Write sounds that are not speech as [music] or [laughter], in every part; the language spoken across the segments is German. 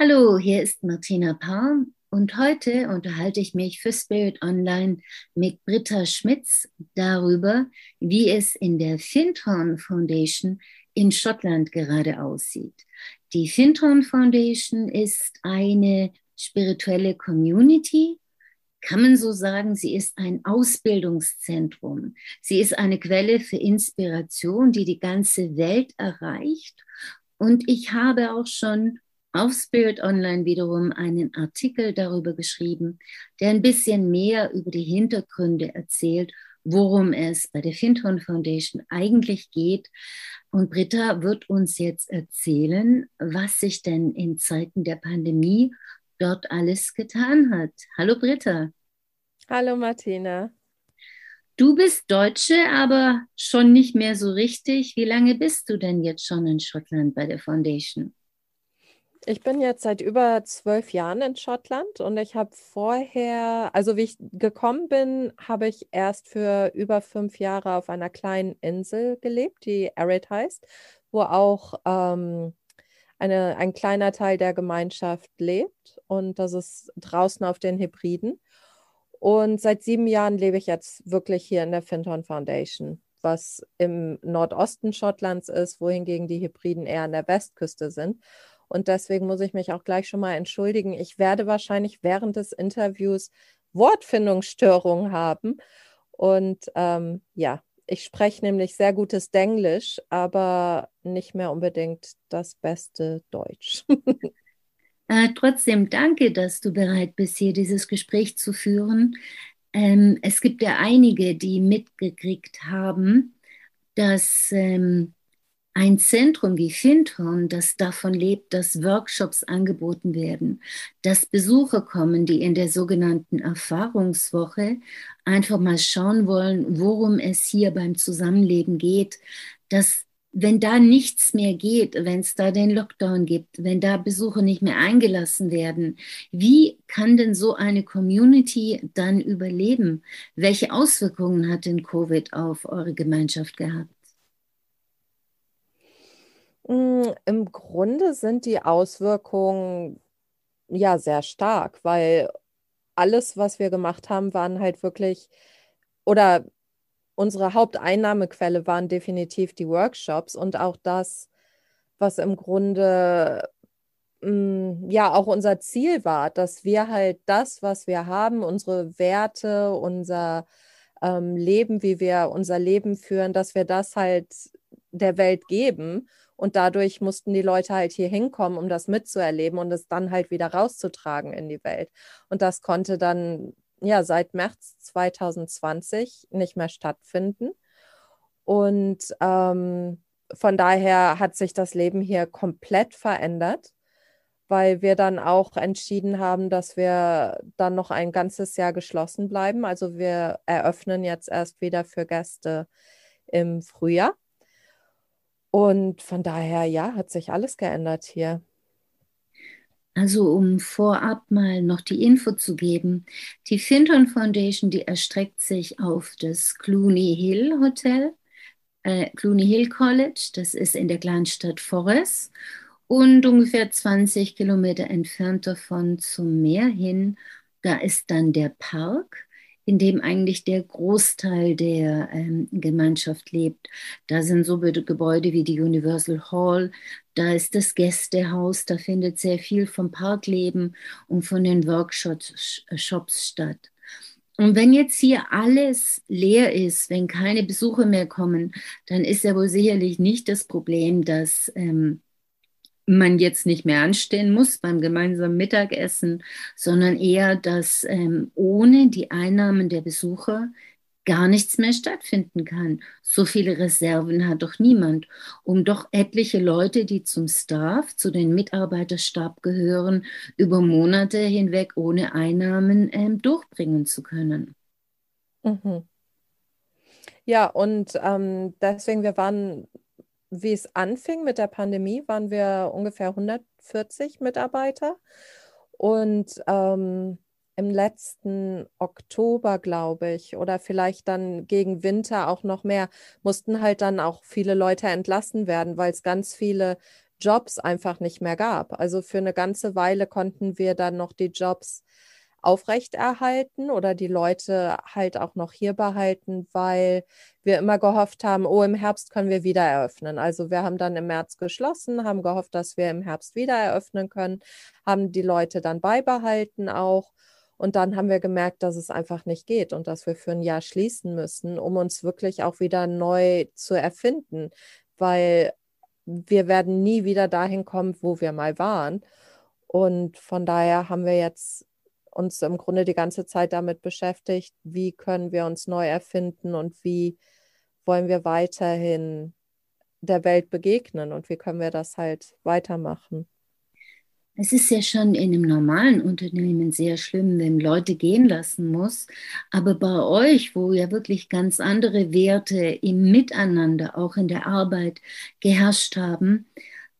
Hallo, hier ist Martina Palm und heute unterhalte ich mich für Spirit Online mit Britta Schmitz darüber, wie es in der Findhorn Foundation in Schottland gerade aussieht. Die Findhorn Foundation ist eine spirituelle Community, kann man so sagen, sie ist ein Ausbildungszentrum. Sie ist eine Quelle für Inspiration, die die ganze Welt erreicht. Und ich habe auch schon auf Spirit Online wiederum einen Artikel darüber geschrieben, der ein bisschen mehr über die Hintergründe erzählt, worum es bei der Findhorn Foundation eigentlich geht. Und Britta wird uns jetzt erzählen, was sich denn in Zeiten der Pandemie dort alles getan hat. Hallo Britta. Hallo Martina. Du bist Deutsche, aber schon nicht mehr so richtig. Wie lange bist du denn jetzt schon in Schottland bei der Foundation? Ich bin jetzt seit über zwölf Jahren in Schottland und ich habe vorher, also wie ich gekommen bin, habe ich erst für über fünf Jahre auf einer kleinen Insel gelebt, die Arid heißt, wo auch ähm, eine, ein kleiner Teil der Gemeinschaft lebt und das ist draußen auf den Hebriden. Und seit sieben Jahren lebe ich jetzt wirklich hier in der Finton Foundation, was im Nordosten Schottlands ist, wohingegen die Hebriden eher an der Westküste sind. Und deswegen muss ich mich auch gleich schon mal entschuldigen. Ich werde wahrscheinlich während des Interviews Wortfindungsstörungen haben. Und ähm, ja, ich spreche nämlich sehr gutes Denglisch, aber nicht mehr unbedingt das beste Deutsch. [laughs] äh, trotzdem danke, dass du bereit bist, hier dieses Gespräch zu führen. Ähm, es gibt ja einige, die mitgekriegt haben, dass ähm, ein Zentrum wie Findhorn, das davon lebt, dass Workshops angeboten werden, dass Besucher kommen, die in der sogenannten Erfahrungswoche einfach mal schauen wollen, worum es hier beim Zusammenleben geht, dass wenn da nichts mehr geht, wenn es da den Lockdown gibt, wenn da Besucher nicht mehr eingelassen werden, wie kann denn so eine Community dann überleben? Welche Auswirkungen hat denn Covid auf eure Gemeinschaft gehabt? Hm, Im Grunde sind die Auswirkungen ja sehr stark, weil alles, was wir gemacht haben, waren halt wirklich, oder unsere Haupteinnahmequelle waren definitiv die Workshops und auch das, was im Grunde hm, ja auch unser Ziel war, dass wir halt das, was wir haben, unsere Werte, unser ähm, Leben, wie wir unser Leben führen, dass wir das halt der Welt geben und dadurch mussten die Leute halt hier hinkommen, um das mitzuerleben und es dann halt wieder rauszutragen in die Welt. Und das konnte dann ja seit März 2020 nicht mehr stattfinden. Und ähm, von daher hat sich das Leben hier komplett verändert, weil wir dann auch entschieden haben, dass wir dann noch ein ganzes Jahr geschlossen bleiben. Also wir eröffnen jetzt erst wieder für Gäste im Frühjahr. Und von daher, ja, hat sich alles geändert hier. Also um vorab mal noch die Info zu geben, die Finton Foundation, die erstreckt sich auf das Clooney Hill Hotel, äh, Clooney Hill College, das ist in der Kleinstadt Forres und ungefähr 20 Kilometer entfernt davon zum Meer hin, da ist dann der Park in dem eigentlich der Großteil der ähm, Gemeinschaft lebt. Da sind so Gebäude wie die Universal Hall, da ist das Gästehaus, da findet sehr viel vom Parkleben und von den Workshops äh, statt. Und wenn jetzt hier alles leer ist, wenn keine Besucher mehr kommen, dann ist ja wohl sicherlich nicht das Problem, dass ähm, man jetzt nicht mehr anstehen muss beim gemeinsamen Mittagessen, sondern eher, dass ähm, ohne die Einnahmen der Besucher gar nichts mehr stattfinden kann. So viele Reserven hat doch niemand, um doch etliche Leute, die zum Staff, zu den Mitarbeiterstab gehören, über Monate hinweg ohne Einnahmen ähm, durchbringen zu können. Mhm. Ja, und ähm, deswegen, wir waren wie es anfing mit der Pandemie, waren wir ungefähr 140 Mitarbeiter. Und ähm, im letzten Oktober, glaube ich, oder vielleicht dann gegen Winter auch noch mehr, mussten halt dann auch viele Leute entlassen werden, weil es ganz viele Jobs einfach nicht mehr gab. Also für eine ganze Weile konnten wir dann noch die Jobs aufrechterhalten oder die Leute halt auch noch hier behalten, weil wir immer gehofft haben, oh, im Herbst können wir wieder eröffnen. Also wir haben dann im März geschlossen, haben gehofft, dass wir im Herbst wieder eröffnen können, haben die Leute dann beibehalten auch. Und dann haben wir gemerkt, dass es einfach nicht geht und dass wir für ein Jahr schließen müssen, um uns wirklich auch wieder neu zu erfinden, weil wir werden nie wieder dahin kommen, wo wir mal waren. Und von daher haben wir jetzt uns im Grunde die ganze Zeit damit beschäftigt, wie können wir uns neu erfinden und wie wollen wir weiterhin der Welt begegnen und wie können wir das halt weitermachen. Es ist ja schon in einem normalen Unternehmen sehr schlimm, wenn Leute gehen lassen muss. Aber bei euch, wo ja wirklich ganz andere Werte im Miteinander, auch in der Arbeit geherrscht haben,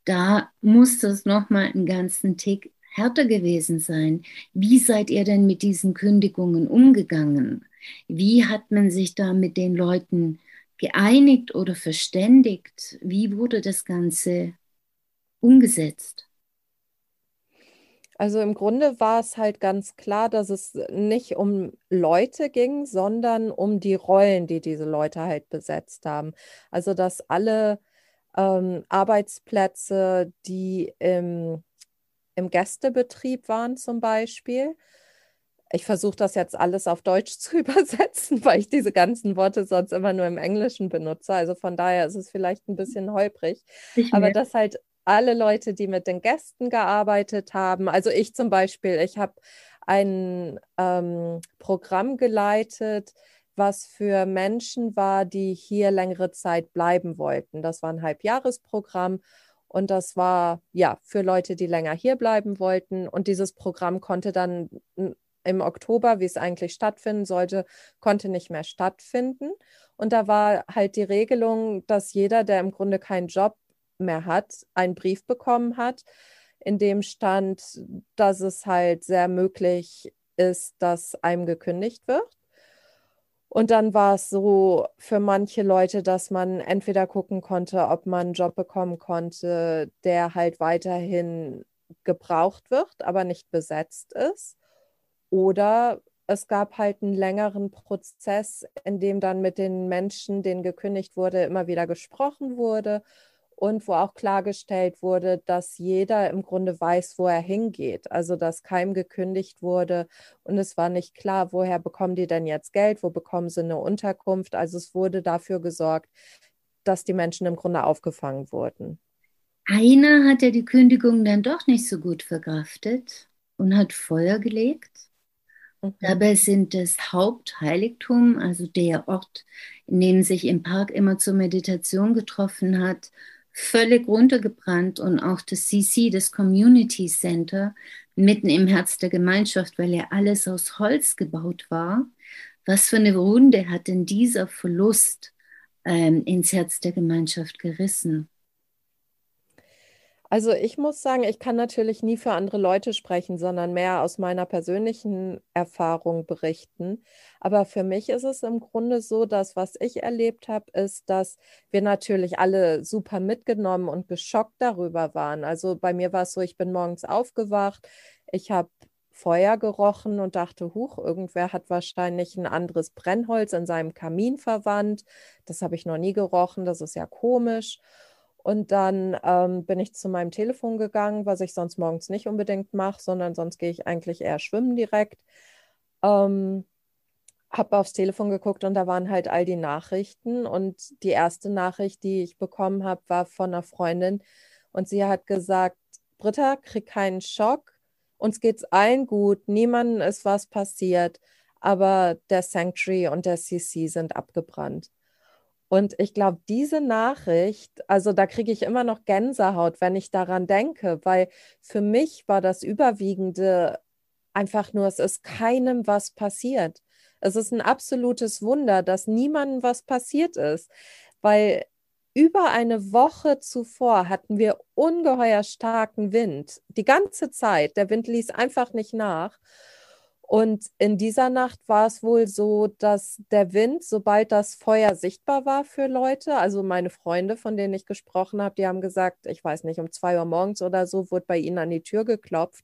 da muss das nochmal einen ganzen Tick härter gewesen sein. Wie seid ihr denn mit diesen Kündigungen umgegangen? Wie hat man sich da mit den Leuten geeinigt oder verständigt? Wie wurde das Ganze umgesetzt? Also im Grunde war es halt ganz klar, dass es nicht um Leute ging, sondern um die Rollen, die diese Leute halt besetzt haben. Also dass alle ähm, Arbeitsplätze, die im im Gästebetrieb waren zum Beispiel. Ich versuche das jetzt alles auf Deutsch [laughs] zu übersetzen, weil ich diese ganzen Worte sonst immer nur im Englischen benutze. Also von daher ist es vielleicht ein bisschen holprig. Aber dass halt alle Leute, die mit den Gästen gearbeitet haben, also ich zum Beispiel, ich habe ein ähm, Programm geleitet, was für Menschen war, die hier längere Zeit bleiben wollten. Das war ein Halbjahresprogramm und das war ja für Leute, die länger hier bleiben wollten. Und dieses Programm konnte dann im Oktober, wie es eigentlich stattfinden sollte, konnte nicht mehr stattfinden. Und da war halt die Regelung, dass jeder, der im Grunde keinen Job mehr hat, einen Brief bekommen hat, in dem stand, dass es halt sehr möglich ist, dass einem gekündigt wird. Und dann war es so für manche Leute, dass man entweder gucken konnte, ob man einen Job bekommen konnte, der halt weiterhin gebraucht wird, aber nicht besetzt ist. Oder es gab halt einen längeren Prozess, in dem dann mit den Menschen, denen gekündigt wurde, immer wieder gesprochen wurde und wo auch klargestellt wurde, dass jeder im Grunde weiß, wo er hingeht. Also dass keinem gekündigt wurde und es war nicht klar, woher bekommen die denn jetzt Geld, wo bekommen sie eine Unterkunft. Also es wurde dafür gesorgt, dass die Menschen im Grunde aufgefangen wurden. Einer hat ja die Kündigung dann doch nicht so gut verkraftet und hat Feuer gelegt. Mhm. Dabei sind das Hauptheiligtum, also der Ort, in dem sich im Park immer zur Meditation getroffen hat, völlig runtergebrannt und auch das CC, das Community Center, mitten im Herz der Gemeinschaft, weil ja alles aus Holz gebaut war. Was für eine Runde hat denn dieser Verlust ähm, ins Herz der Gemeinschaft gerissen? Also ich muss sagen, ich kann natürlich nie für andere Leute sprechen, sondern mehr aus meiner persönlichen Erfahrung berichten. Aber für mich ist es im Grunde so, dass was ich erlebt habe, ist, dass wir natürlich alle super mitgenommen und geschockt darüber waren. Also bei mir war es so, ich bin morgens aufgewacht, ich habe Feuer gerochen und dachte, huch, irgendwer hat wahrscheinlich ein anderes Brennholz in seinem Kamin verwandt. Das habe ich noch nie gerochen, das ist ja komisch. Und dann ähm, bin ich zu meinem Telefon gegangen, was ich sonst morgens nicht unbedingt mache, sondern sonst gehe ich eigentlich eher schwimmen direkt. Ähm, habe aufs Telefon geguckt und da waren halt all die Nachrichten. Und die erste Nachricht, die ich bekommen habe, war von einer Freundin. Und sie hat gesagt, Britta, krieg keinen Schock. Uns geht's allen gut. Niemandem ist was passiert. Aber der Sanctuary und der CC sind abgebrannt. Und ich glaube, diese Nachricht, also da kriege ich immer noch Gänsehaut, wenn ich daran denke, weil für mich war das Überwiegende einfach nur, es ist keinem was passiert. Es ist ein absolutes Wunder, dass niemandem was passiert ist, weil über eine Woche zuvor hatten wir ungeheuer starken Wind. Die ganze Zeit. Der Wind ließ einfach nicht nach. Und in dieser Nacht war es wohl so, dass der Wind, sobald das Feuer sichtbar war für Leute, also meine Freunde, von denen ich gesprochen habe, die haben gesagt, ich weiß nicht, um zwei Uhr morgens oder so, wurde bei ihnen an die Tür geklopft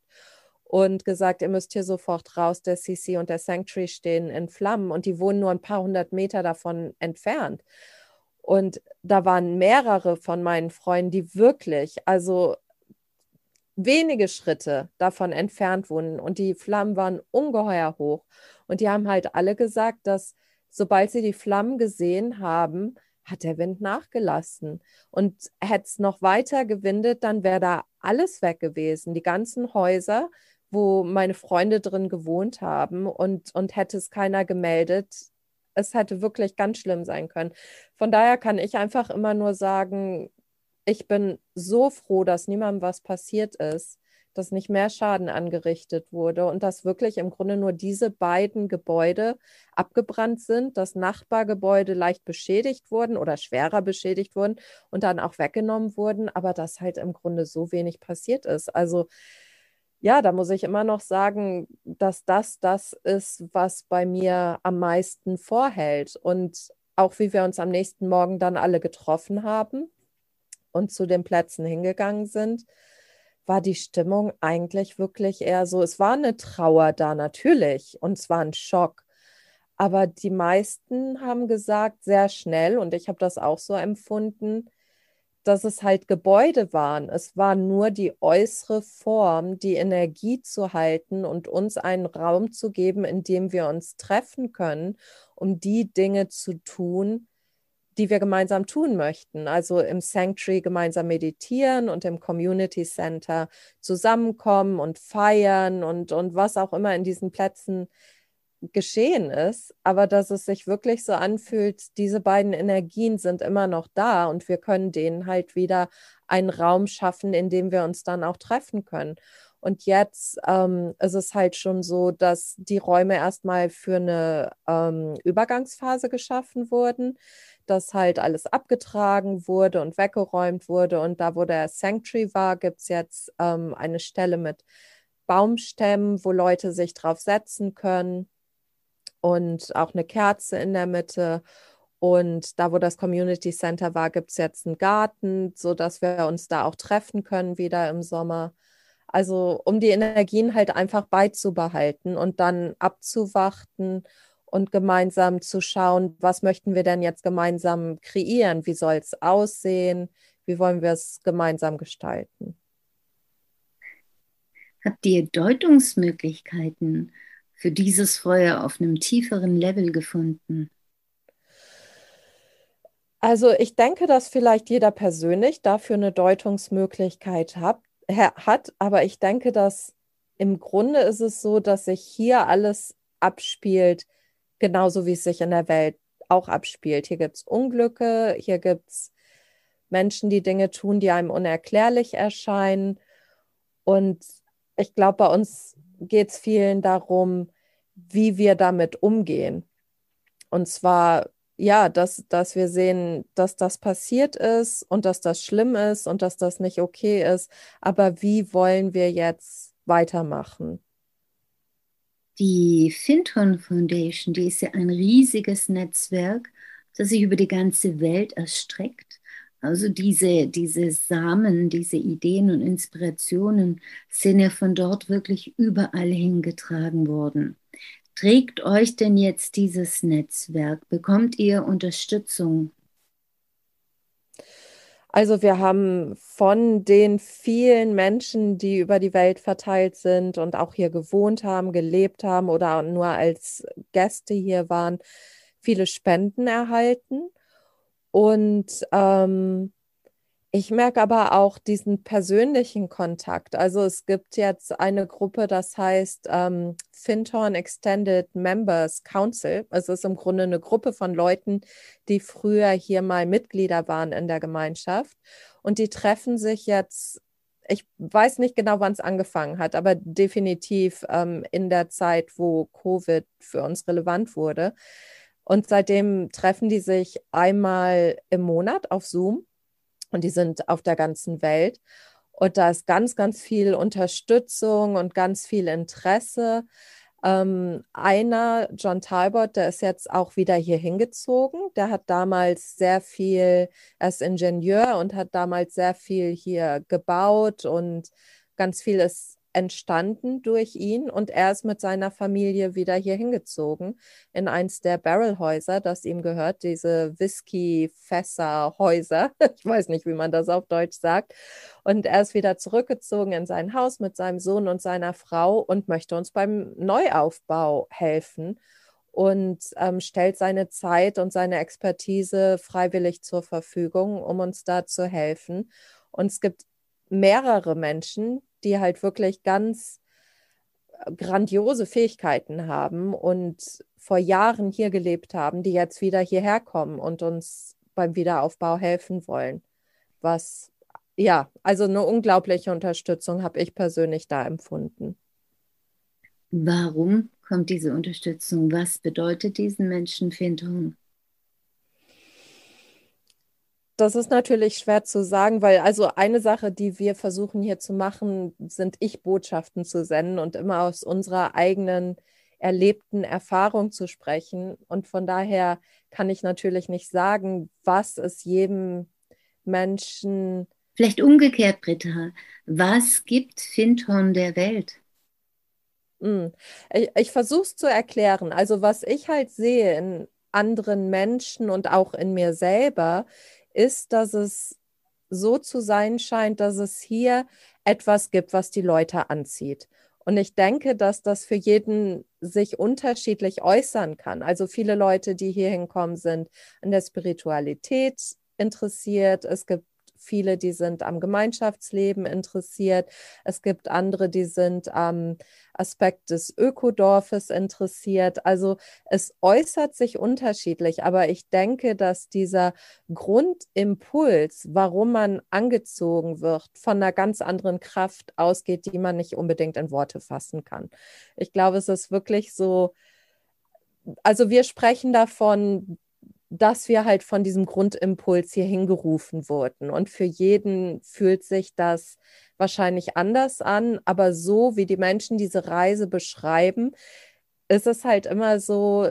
und gesagt, ihr müsst hier sofort raus, der CC und der Sanctuary stehen in Flammen und die wohnen nur ein paar hundert Meter davon entfernt. Und da waren mehrere von meinen Freunden, die wirklich, also wenige Schritte davon entfernt wohnen und die Flammen waren ungeheuer hoch. Und die haben halt alle gesagt, dass sobald sie die Flammen gesehen haben, hat der Wind nachgelassen. Und hätte es noch weiter gewindet, dann wäre da alles weg gewesen. Die ganzen Häuser, wo meine Freunde drin gewohnt haben und, und hätte es keiner gemeldet. Es hätte wirklich ganz schlimm sein können. Von daher kann ich einfach immer nur sagen, ich bin so froh, dass niemandem was passiert ist, dass nicht mehr Schaden angerichtet wurde und dass wirklich im Grunde nur diese beiden Gebäude abgebrannt sind, dass Nachbargebäude leicht beschädigt wurden oder schwerer beschädigt wurden und dann auch weggenommen wurden, aber dass halt im Grunde so wenig passiert ist. Also ja, da muss ich immer noch sagen, dass das das ist, was bei mir am meisten vorhält. Und auch wie wir uns am nächsten Morgen dann alle getroffen haben, und zu den Plätzen hingegangen sind, war die Stimmung eigentlich wirklich eher so, es war eine Trauer da natürlich und es war ein Schock. Aber die meisten haben gesagt, sehr schnell, und ich habe das auch so empfunden, dass es halt Gebäude waren. Es war nur die äußere Form, die Energie zu halten und uns einen Raum zu geben, in dem wir uns treffen können, um die Dinge zu tun, die wir gemeinsam tun möchten. Also im Sanctuary gemeinsam meditieren und im Community Center zusammenkommen und feiern und, und was auch immer in diesen Plätzen geschehen ist, aber dass es sich wirklich so anfühlt, diese beiden Energien sind immer noch da und wir können denen halt wieder einen Raum schaffen, in dem wir uns dann auch treffen können. Und jetzt ähm, ist es halt schon so, dass die Räume erstmal für eine ähm, Übergangsphase geschaffen wurden dass halt alles abgetragen wurde und weggeräumt wurde. Und da, wo der Sanctuary war, gibt es jetzt ähm, eine Stelle mit Baumstämmen, wo Leute sich drauf setzen können und auch eine Kerze in der Mitte. Und da, wo das Community Center war, gibt es jetzt einen Garten, sodass wir uns da auch treffen können wieder im Sommer. Also um die Energien halt einfach beizubehalten und dann abzuwarten und gemeinsam zu schauen, was möchten wir denn jetzt gemeinsam kreieren? Wie soll es aussehen? Wie wollen wir es gemeinsam gestalten? Habt ihr Deutungsmöglichkeiten für dieses Feuer auf einem tieferen Level gefunden? Also ich denke, dass vielleicht jeder persönlich dafür eine Deutungsmöglichkeit hat, hat, aber ich denke, dass im Grunde ist es so, dass sich hier alles abspielt, genauso wie es sich in der Welt auch abspielt. Hier gibt es Unglücke, hier gibt es Menschen, die Dinge tun, die einem unerklärlich erscheinen. Und ich glaube, bei uns geht es vielen darum, wie wir damit umgehen. Und zwar, ja, dass, dass wir sehen, dass das passiert ist und dass das schlimm ist und dass das nicht okay ist. Aber wie wollen wir jetzt weitermachen? Die Finton Foundation, die ist ja ein riesiges Netzwerk, das sich über die ganze Welt erstreckt. Also diese, diese Samen, diese Ideen und Inspirationen sind ja von dort wirklich überall hingetragen worden. Trägt euch denn jetzt dieses Netzwerk? Bekommt ihr Unterstützung also wir haben von den vielen Menschen, die über die Welt verteilt sind und auch hier gewohnt haben, gelebt haben oder nur als Gäste hier waren, viele Spenden erhalten. Und ähm, ich merke aber auch diesen persönlichen Kontakt. Also es gibt jetzt eine Gruppe, das heißt ähm, Fintorn Extended Members Council. Es ist im Grunde eine Gruppe von Leuten, die früher hier mal Mitglieder waren in der Gemeinschaft. Und die treffen sich jetzt, ich weiß nicht genau, wann es angefangen hat, aber definitiv ähm, in der Zeit, wo Covid für uns relevant wurde. Und seitdem treffen die sich einmal im Monat auf Zoom und die sind auf der ganzen Welt. Und da ist ganz, ganz viel Unterstützung und ganz viel Interesse. Ähm, einer, John Talbot, der ist jetzt auch wieder hier hingezogen. Der hat damals sehr viel, er ist Ingenieur und hat damals sehr viel hier gebaut und ganz viel ist entstanden durch ihn und er ist mit seiner Familie wieder hier hingezogen in eins der Barrelhäuser, das ihm gehört, diese Whisky-Fässer-Häuser. [laughs] Ich weiß nicht, wie man das auf Deutsch sagt. Und er ist wieder zurückgezogen in sein Haus mit seinem Sohn und seiner Frau und möchte uns beim Neuaufbau helfen und ähm, stellt seine Zeit und seine Expertise freiwillig zur Verfügung, um uns da zu helfen. Und es gibt mehrere Menschen, die halt wirklich ganz äh, grandiose Fähigkeiten haben und vor Jahren hier gelebt haben, die jetzt wieder hierher kommen und uns beim Wiederaufbau helfen wollen. Was, ja, also eine unglaubliche Unterstützung habe ich persönlich da empfunden. Warum kommt diese Unterstützung? Was bedeutet diesen Menschen Findung? Das ist natürlich schwer zu sagen, weil also eine Sache, die wir versuchen hier zu machen, sind Ich-Botschaften zu senden und immer aus unserer eigenen erlebten Erfahrung zu sprechen. Und von daher kann ich natürlich nicht sagen, was es jedem Menschen. Vielleicht umgekehrt, Britta. Was gibt Finton der Welt? Hm. Ich, ich versuche es zu erklären. Also was ich halt sehe in anderen Menschen und auch in mir selber, ist, dass es so zu sein scheint, dass es hier etwas gibt, was die Leute anzieht. Und ich denke, dass das für jeden sich unterschiedlich äußern kann. Also viele Leute, die hier hinkommen, sind an der Spiritualität interessiert. Es gibt viele, die sind am Gemeinschaftsleben interessiert. Es gibt andere, die sind am Aspekt des Ökodorfes interessiert. Also es äußert sich unterschiedlich, aber ich denke, dass dieser Grundimpuls, warum man angezogen wird, von einer ganz anderen Kraft ausgeht, die man nicht unbedingt in Worte fassen kann. Ich glaube, es ist wirklich so, also wir sprechen davon, dass wir halt von diesem Grundimpuls hier hingerufen wurden. Und für jeden fühlt sich das wahrscheinlich anders an, aber so wie die Menschen diese Reise beschreiben, ist es halt immer so,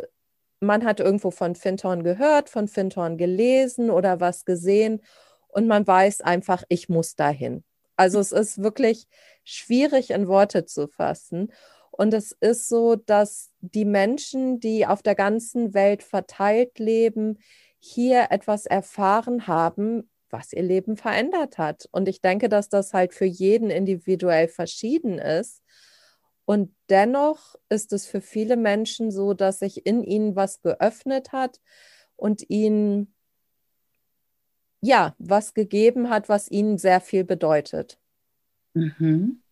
man hat irgendwo von Fintorn gehört, von Fintorn gelesen oder was gesehen und man weiß einfach, ich muss dahin. Also es ist wirklich schwierig in Worte zu fassen. Und es ist so, dass die Menschen, die auf der ganzen Welt verteilt leben, hier etwas erfahren haben, was ihr Leben verändert hat. Und ich denke, dass das halt für jeden individuell verschieden ist. Und dennoch ist es für viele Menschen so, dass sich in ihnen was geöffnet hat und ihnen ja was gegeben hat, was ihnen sehr viel bedeutet. Mhm.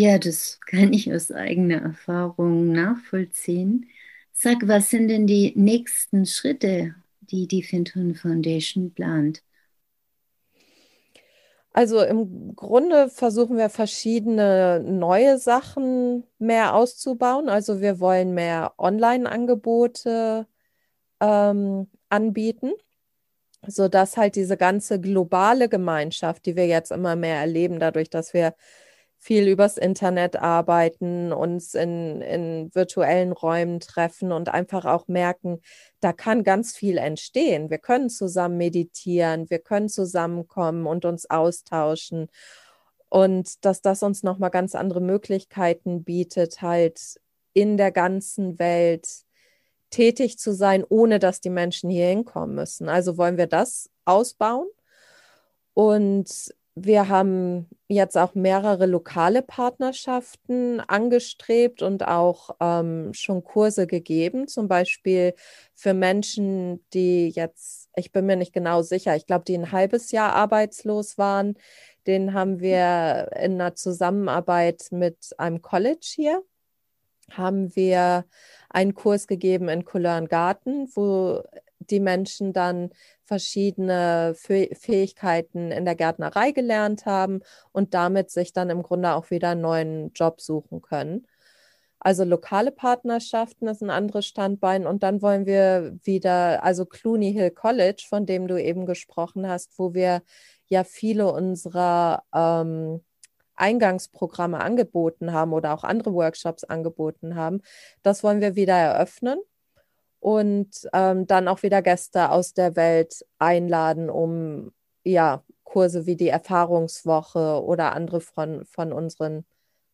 Ja, das kann ich aus eigener Erfahrung nachvollziehen. Sag, was sind denn die nächsten Schritte, die die Finton Foundation plant? Also im Grunde versuchen wir verschiedene neue Sachen mehr auszubauen. Also wir wollen mehr Online-Angebote ähm, anbieten, sodass halt diese ganze globale Gemeinschaft, die wir jetzt immer mehr erleben, dadurch, dass wir viel übers Internet arbeiten, uns in, in virtuellen Räumen treffen und einfach auch merken, da kann ganz viel entstehen. Wir können zusammen meditieren, wir können zusammenkommen und uns austauschen. Und dass das uns nochmal ganz andere Möglichkeiten bietet, halt in der ganzen Welt tätig zu sein, ohne dass die Menschen hier hinkommen müssen. Also wollen wir das ausbauen. Und wir haben jetzt auch mehrere lokale Partnerschaften angestrebt und auch ähm, schon Kurse gegeben, zum Beispiel für Menschen, die jetzt, ich bin mir nicht genau sicher, ich glaube, die ein halbes Jahr arbeitslos waren. Den haben wir in einer Zusammenarbeit mit einem College hier, haben wir einen Kurs gegeben in Garten, wo die Menschen dann verschiedene Fähigkeiten in der Gärtnerei gelernt haben und damit sich dann im Grunde auch wieder einen neuen Job suchen können. Also lokale Partnerschaften ist ein anderes Standbein. Und dann wollen wir wieder, also Clooney Hill College, von dem du eben gesprochen hast, wo wir ja viele unserer ähm, Eingangsprogramme angeboten haben oder auch andere Workshops angeboten haben. Das wollen wir wieder eröffnen und ähm, dann auch wieder Gäste aus der Welt einladen, um ja Kurse wie die Erfahrungswoche oder andere von, von unseren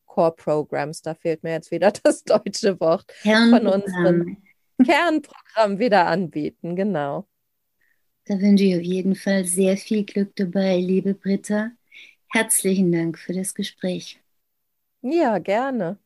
Core Programs, da fehlt mir jetzt wieder [laughs] das deutsche Wort, von unseren Kernprogramm wieder anbieten, genau. Da wünsche ich auf jeden Fall sehr viel Glück dabei, liebe Britta. Herzlichen Dank für das Gespräch. Ja, gerne.